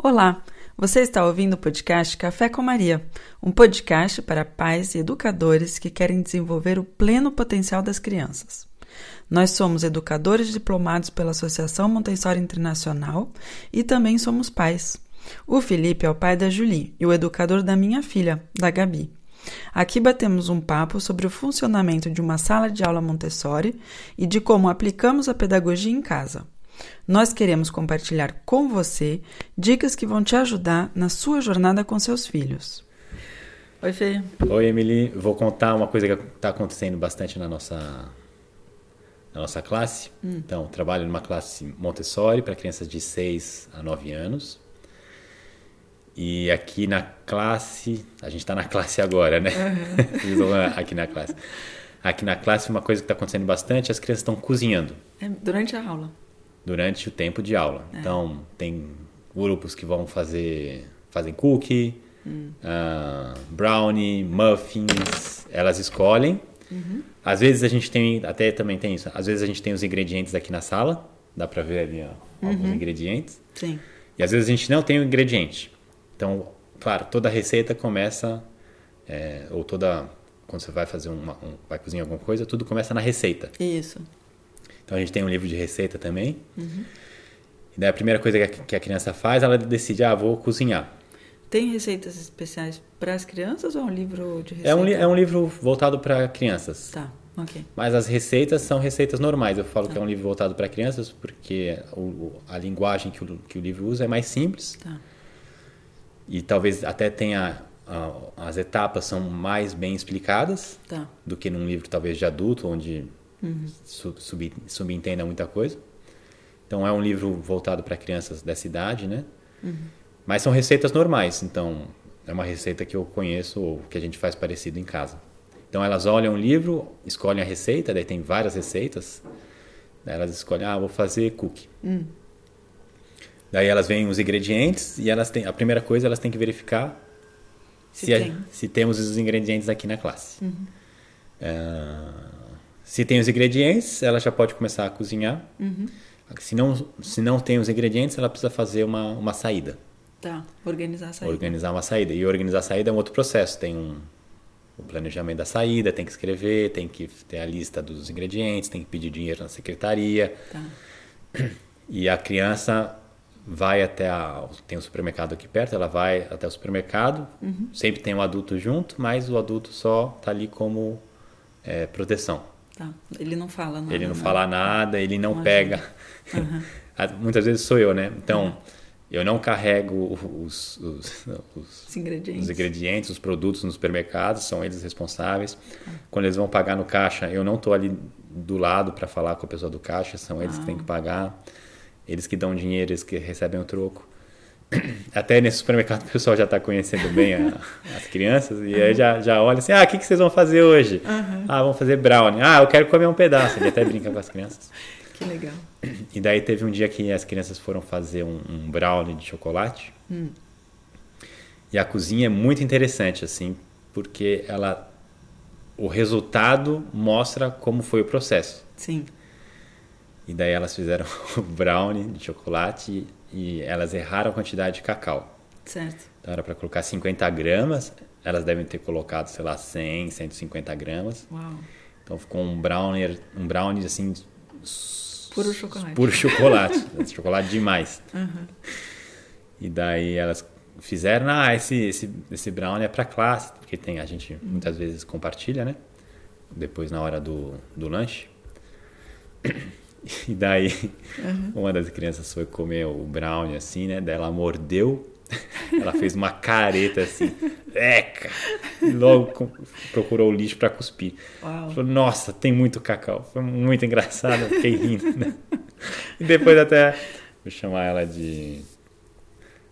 Olá, você está ouvindo o podcast Café com Maria, um podcast para pais e educadores que querem desenvolver o pleno potencial das crianças. Nós somos educadores diplomados pela Associação Montessori Internacional e também somos pais. O Felipe é o pai da Julie e o educador da minha filha, da Gabi. Aqui batemos um papo sobre o funcionamento de uma sala de aula Montessori e de como aplicamos a pedagogia em casa. Nós queremos compartilhar com você dicas que vão te ajudar na sua jornada com seus filhos. Oi, Fê. Oi, Emily. Vou contar uma coisa que está acontecendo bastante na nossa, na nossa classe. Hum. Então, trabalho numa classe Montessori para crianças de 6 a 9 anos. E aqui na classe, a gente está na classe agora, né? Uhum. aqui na classe. Aqui na classe, uma coisa que está acontecendo bastante, as crianças estão cozinhando. É, durante a aula durante o tempo de aula. É. Então, tem grupos que vão fazer fazem cookie, hum. uh, brownie, muffins, elas escolhem. Uhum. Às vezes a gente tem, até também tem isso, às vezes a gente tem os ingredientes aqui na sala, dá para ver ali ó, alguns uhum. ingredientes. Sim. E às vezes a gente não tem o ingrediente. Então, claro, toda receita começa, é, ou toda, quando você vai fazer uma, um, vai cozinhar alguma coisa, tudo começa na receita. Isso. Então a gente tem um livro de receita também. Uhum. E daí a primeira coisa que a criança faz, ela decide, ah, vou cozinhar. Tem receitas especiais para as crianças ou é um livro de receita? É um, é um livro voltado para crianças. Tá, ok. Mas as receitas são receitas normais. Eu falo tá. que é um livro voltado para crianças porque o, a linguagem que o, que o livro usa é mais simples. Tá. E talvez até tenha as etapas são mais bem explicadas tá. do que num livro talvez de adulto onde uhum. sub, subentenda muita coisa. Então é um livro voltado para crianças dessa idade, né? Uhum. Mas são receitas normais, então é uma receita que eu conheço ou que a gente faz parecido em casa. Então elas olham o livro, escolhem a receita, daí tem várias receitas. Daí elas escolhem, ah, vou fazer cookie. Uhum. Daí elas veem os ingredientes e elas têm, a primeira coisa elas têm que verificar se, se, a, se temos os ingredientes aqui na classe. Uhum. Uh, se tem os ingredientes, ela já pode começar a cozinhar. Uhum. Se, não, se não tem os ingredientes, ela precisa fazer uma, uma saída. Tá, organizar a saída. Organizar uma saída. E organizar a saída é um outro processo. Tem um, o planejamento da saída, tem que escrever, tem que ter a lista dos ingredientes, tem que pedir dinheiro na secretaria. Tá. E a criança vai até a, tem um supermercado aqui perto, ela vai até o supermercado, uhum. sempre tem um adulto junto, mas o adulto só está ali como é, proteção. Tá. Ele não fala nada. Ele não né? fala nada, ele não, pega. Uhum. Muitas vezes sou eu, né? Então, eu não carrego os, os, os, os, ingredientes. os, ingredientes. os produtos nos supermercados, são eles responsáveis. Uhum. Quando eles vão pagar no caixa, eu não estou ali do lado para falar com a pessoa do caixa, são eles que têm que pagar. Eles que dão dinheiro, eles que recebem o troco. até nesse supermercado o pessoal já está conhecendo bem a, as crianças e uhum. aí já, já olha assim, ah, o que, que vocês vão fazer hoje? Uhum. Ah, vamos fazer brownie. Ah, eu quero comer um pedaço. Ele até brinca com as crianças. Que legal. E daí teve um dia que as crianças foram fazer um, um brownie de chocolate. Hum. E a cozinha é muito interessante, assim, porque ela... O resultado mostra como foi o processo. Sim. E daí elas fizeram o brownie de chocolate e elas erraram a quantidade de cacau. Certo. Então era para colocar 50 gramas, elas devem ter colocado, sei lá, 100, 150 gramas. Uau. Então ficou um brownie, um brownie assim. Puro chocolate. Puro chocolate. chocolate demais. Uhum. E daí elas fizeram, ah, esse, esse, esse brownie é para classe, porque tem, a gente muitas vezes compartilha, né? Depois na hora do, do lanche. E daí, uhum. uma das crianças foi comer o brownie assim, né? Daí ela mordeu, ela fez uma careta assim, eca! E logo procurou o lixo para cuspir. Uau. Falou, nossa, tem muito cacau. Foi muito engraçado, fiquei rindo, né? E depois até vou chamar ela de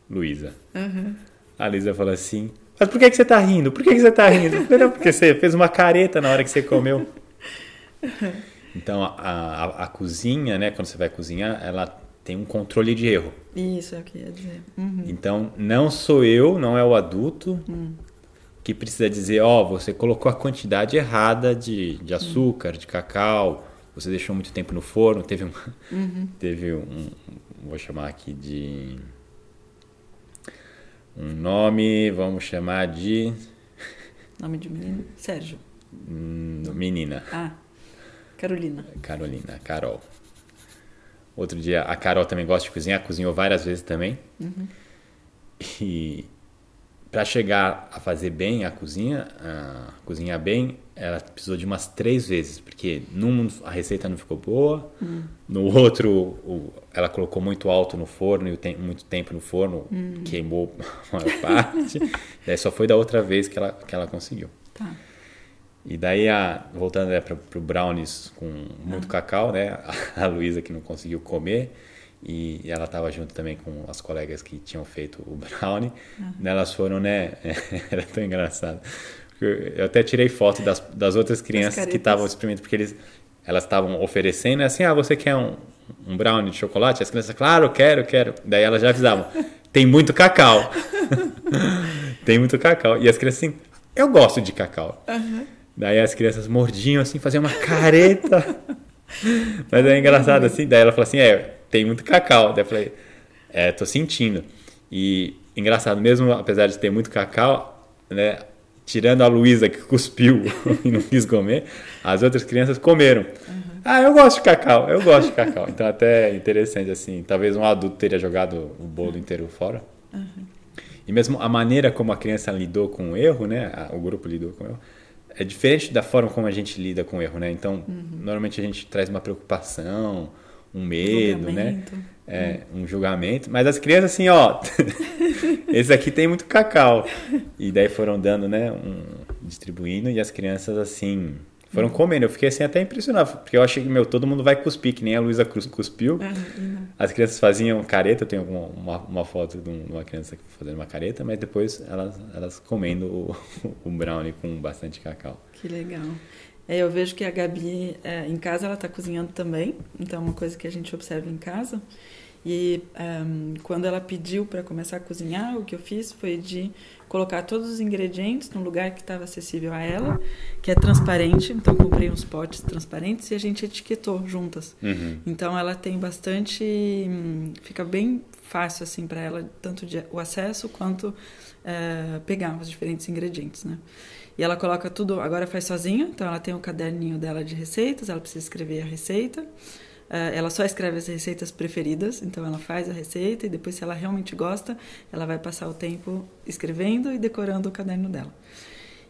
Luísa. Uhum. A Luísa falou assim, mas por que, que você tá rindo? Por que, que você tá rindo? Não, porque você fez uma careta na hora que você comeu. Uhum. Então, a, a, a, cozinha, né, quando você vai cozinhar, ela tem um controle de erro. Isso é o que ia dizer. Uhum. Então, não sou eu, não é o adulto uhum. que precisa dizer, ó, oh, você colocou a quantidade errada de, de açúcar, uhum. de cacau, você deixou muito tempo no forno, teve um, uhum. teve um, vou chamar aqui de Um nome, vamos chamar de. Nome de menino? Sérgio. Hum, menina. Ah, Carolina. Carolina, Carol. Outro dia, a Carol também gosta de cozinhar, cozinhou várias vezes também. Uhum. E para chegar a fazer bem a cozinha, a cozinhar bem, ela precisou de umas três vezes, porque num a receita não ficou boa, Hum. no outro o, ela colocou muito alto no forno e tem, muito tempo no forno, Hum. queimou a maior parte. daí só foi da outra vez que ela, que ela conseguiu. Tá. E daí, a, voltando né, para o brownies com muito cacau, né? A, Luísa que não conseguiu comer e ela estava junto também com as colegas que tinham feito o brownie. Né, Elas foram, né? Era tão engraçado. Eu até tirei foto das, das outras crianças que estavam experimentando, porque eles, elas estavam oferecendo assim, ah, você quer um, um brownie de chocolate? As crianças, claro, quero, quero. Daí elas já avisavam, tem muito cacau. tem muito cacau. E as crianças assim, eu gosto de cacau. Daí as crianças mordiam assim, faziam uma careta. Mas é engraçado assim. Daí ela falou assim: é, tem muito cacau. Daí eu falei: é, tô sentindo. E engraçado, mesmo apesar de ter muito cacau, né? Tirando a Luísa que cuspiu e não quis comer, as outras crianças comeram. Ah, eu gosto de cacau, eu gosto de cacau. Então até é interessante assim. Talvez um adulto teria jogado o bolo inteiro fora. E mesmo a maneira como a criança lidou com o erro, né? O grupo lidou com o erro, é diferente da forma como a gente lida com o erro, né? Então, normalmente a gente traz uma preocupação, um medo, né? É, um julgamento. Mas as crianças assim, ó, esse aqui tem muito cacau. E daí foram dando, né? Um, distribuindo e as crianças assim foram comendo. Eu fiquei assim até impressionado, porque eu achei que, meu, todo mundo vai cuspir, que nem a Luísa Cruz cuspiu. E não. As crianças faziam careta, eu tenho uma, uma, uma foto de de uma criança fazendo uma careta, mas depois elas, elas comendo o, o brownie com bastante cacau. Que legal. É, eu vejo que a Gabi, é, em casa, ela está cozinhando também, então é uma coisa que a gente observa em casa. E ehm, quando ela pediu para começar a cozinhar, o que eu fiz foi de colocar todos os ingredientes num lugar que estava acessível a ela, que é transparente. Então, comprei uns potes transparentes e a gente etiquetou juntas. Uhum. Então ela tem bastante, hum, fica bem fácil assim para ela tanto de, o acesso quanto eh, pegar os diferentes ingredientes, né? E ela coloca tudo, agora faz sozinha, então ela tem o caderninho dela de receitas, ela precisa escrever a receita. Eh, ela só escreve as receitas preferidas, então ela faz a receita e depois, se ela realmente gosta, ela vai passar o tempo escrevendo e decorando o caderno dela.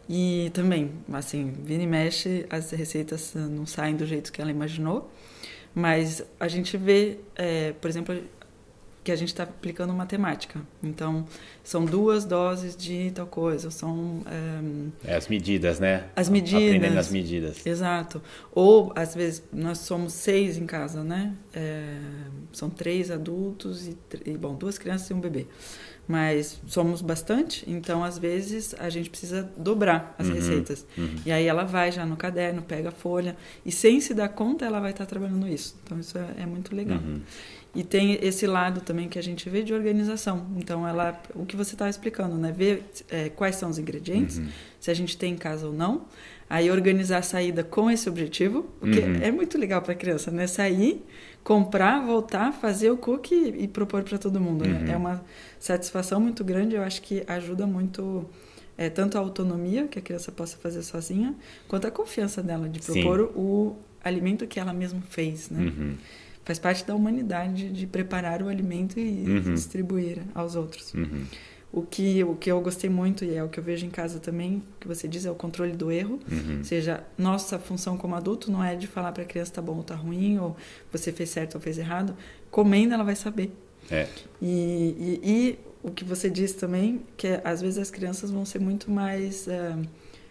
E também, assim, vira e mexe, as receitas eh, não saem do jeito que ela imaginou, mas a gente vê, eh, por exemplo, que a gente está aplicando matemática. Então, são duas doses de tal coisa, são. ehm, É, as medidas, né? As medidas. Aprendendo as medidas. Exato. Ou, às vezes, nós somos seis em casa, né? É, são três adultos e, bom, duas crianças e um bebê. Mas somos bastante, então, às vezes, a gente precisa dobrar as Uhum, receitas. uhum. E aí ela vai já no caderno, pega a folha, e sem se dar conta, ela vai estar trabalhando isso. Então, isso é, é muito legal. Uhum. E tem esse lado também que a gente vê de organização. Então, ela, o que você estava explicando, né? Ver é, quais são os ingredientes, Uhum. se a gente tem em casa ou não. Aí organizar a saída com esse objetivo, porque Uhum. é muito legal para a criança, né? Sair, comprar, voltar, fazer o cookie e propor para todo mundo. né? Uhum. É uma satisfação muito grande. Eu acho que ajuda muito é, tanto a autonomia que a criança possa fazer sozinha, quanto a confiança dela de Sim. propor o alimento que ela mesma fez, né? Uhum. Faz parte da humanidade de preparar o alimento e Uhum. distribuir aos outros. O que, o que eu gostei muito e é o que eu vejo em casa também, o que você diz é o controle do erro. Uhum. Ou seja, nossa função como adulto não é de falar para a criança tá bom ou tá ruim, ou você fez certo ou fez errado. Comendo, ela vai saber. É. E, e, e o que você disse também, que é, às vezes as crianças vão ser muito mais. eh,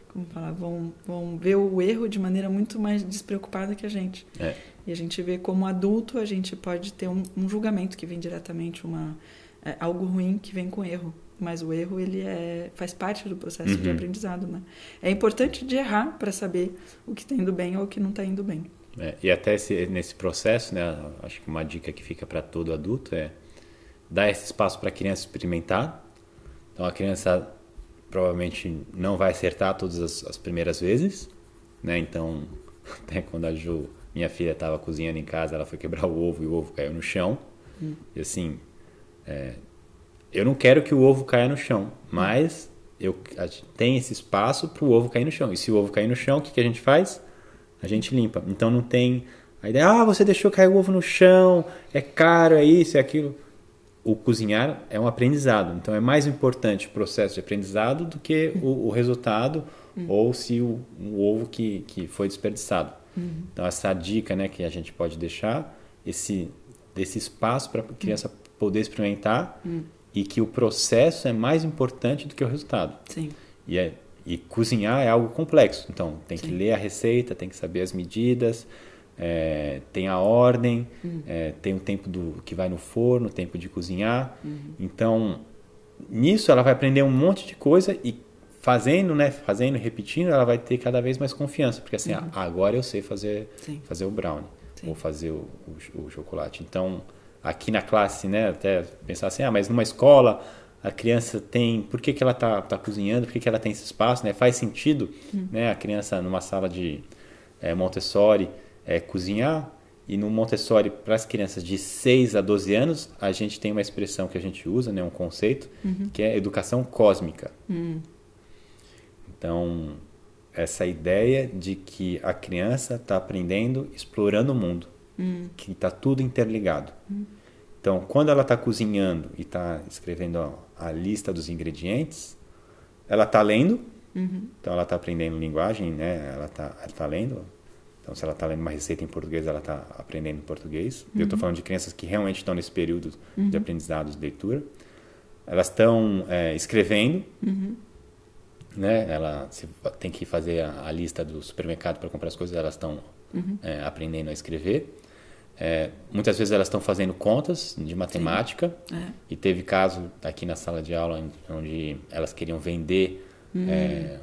como falar? Vão, vão ver o erro de maneira muito mais despreocupada que a gente. É. E a gente vê como adulto a gente pode ter um, um julgamento que vem diretamente, uma, é, algo ruim que vem com erro. Mas o erro ele é, faz parte do processo de Uhum. aprendizado, né? É importante de errar para saber o que está indo bem ou o que não está indo bem. É, e até esse, nesse processo, né, acho que uma dica que fica para todo adulto é dar esse espaço para a criança experimentar. Então a criança provavelmente não vai acertar todas as, as primeiras vezes, né? Então até quando a Ju, minha filha, estava cozinhando em casa, ela foi quebrar o ovo e o ovo caiu no chão. E assim, é, eu não quero que o ovo caia no chão, mas eu tem esse espaço para o ovo cair no chão. E se o ovo cair no chão, o que, que a gente faz? A gente limpa. Então não tem a ideia, ah, você deixou cair o ovo no chão, é caro, é isso, é aquilo. O cozinhar é um aprendizado. Então é mais importante o processo de aprendizado do que o, o resultado uhum. ou se o, o, ovo que, que foi desperdiçado. Uhum. Então essa dica né, que a gente pode deixar, esse, desse espaço para a criança poder experimentar uhum. E que o processo é mais importante do que o resultado. Sim. E, é, e cozinhar é algo complexo. Então tem Sim. que ler a receita, tem que saber as medidas, é, tem a ordem, uhum. é, tem o tempo do que vai no forno, o tempo de cozinhar. Uhum. Então, nisso ela vai aprender um monte de coisa e fazendo, né, fazendo, repetindo, ela vai ter cada vez mais confiança, porque assim, uhum. agora eu sei fazer fazer o brownie Sim. ou fazer o, o, o, chocolate. Então, aqui na classe, né, até pensar assim, ah, mas numa escola a criança tem, por que, que ela está tá cozinhando, por que, que ela tem esse espaço, né? Faz sentido, uhum. né, a criança numa sala de é, Montessori é, cozinhar. E no Montessori, para as crianças de 6 a 12 anos, a gente tem uma expressão que a gente usa, né, um conceito, uhum. que é educação cósmica. Uhum. Então, essa ideia de que a criança está aprendendo, explorando o mundo, uhum. que está tudo interligado. Uhum. Então, quando ela está cozinhando e está escrevendo a, a, lista dos ingredientes, ela está lendo, uhum. então ela está aprendendo linguagem, né? Ela está tá lendo, então, se ela está lendo uma receita em português, ela está aprendendo português. Uhum. Eu estou falando de crianças que realmente estão nesse período uhum. de aprendizado de leitura. Elas estão é, escrevendo, uhum. né? Ela tem que fazer a, a lista do supermercado para comprar as coisas. Elas estão uhum. é, aprendendo a escrever. É, muitas vezes elas estão fazendo contas de matemática. É. E teve caso aqui na sala de aula onde elas queriam vender. Hum. É,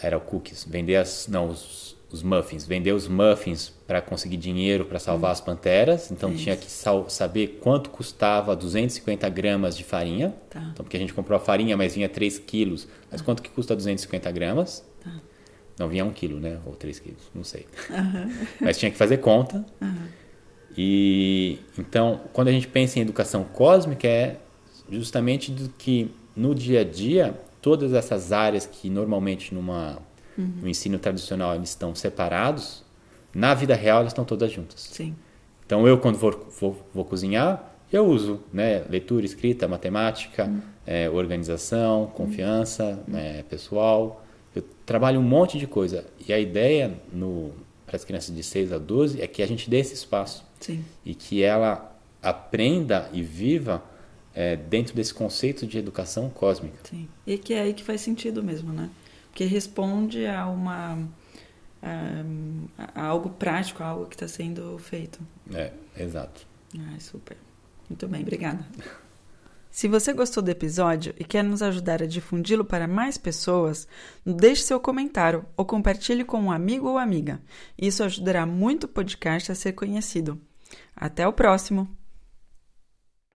era o cookies, vender as, não, os, os muffins, vender os muffins para conseguir dinheiro para salvar hum. as panteras. Então Isso. tinha que saber quanto custava 250 gramas de farinha. Tá. Então, porque a gente comprou a farinha, mas vinha 3 quilos. Mas tá. quanto que custa 250 gramas? Tá. Não vinha 1 quilo, né? Ou 3 quilos, não sei. Uhum. mas tinha que fazer conta. Uhum. E então, quando a gente pensa em educação cósmica, é justamente do que no dia a dia, todas essas áreas que normalmente numa Uhum. No ensino tradicional eles estão separados. Na vida real elas estão todas juntas. Sim. Então eu quando vou, vou, vou cozinhar eu uso né, leitura, escrita, matemática, uhum. é, organização, confiança uhum. é, pessoal. Eu trabalho um monte de coisa. E a ideia para as crianças de 6 a 12 é que a gente dê esse espaço. Sim. E que ela aprenda e viva é, dentro desse conceito de educação cósmica. Sim. E que é aí que faz sentido mesmo, né? que responde a uma a, a algo prático, a algo que está sendo feito. É, exato. Ah, super. Muito bem, obrigada. Se você gostou do episódio e quer nos ajudar a difundi-lo para mais pessoas, deixe seu comentário ou compartilhe com um amigo ou amiga. Isso ajudará muito o podcast a ser conhecido. Até o próximo!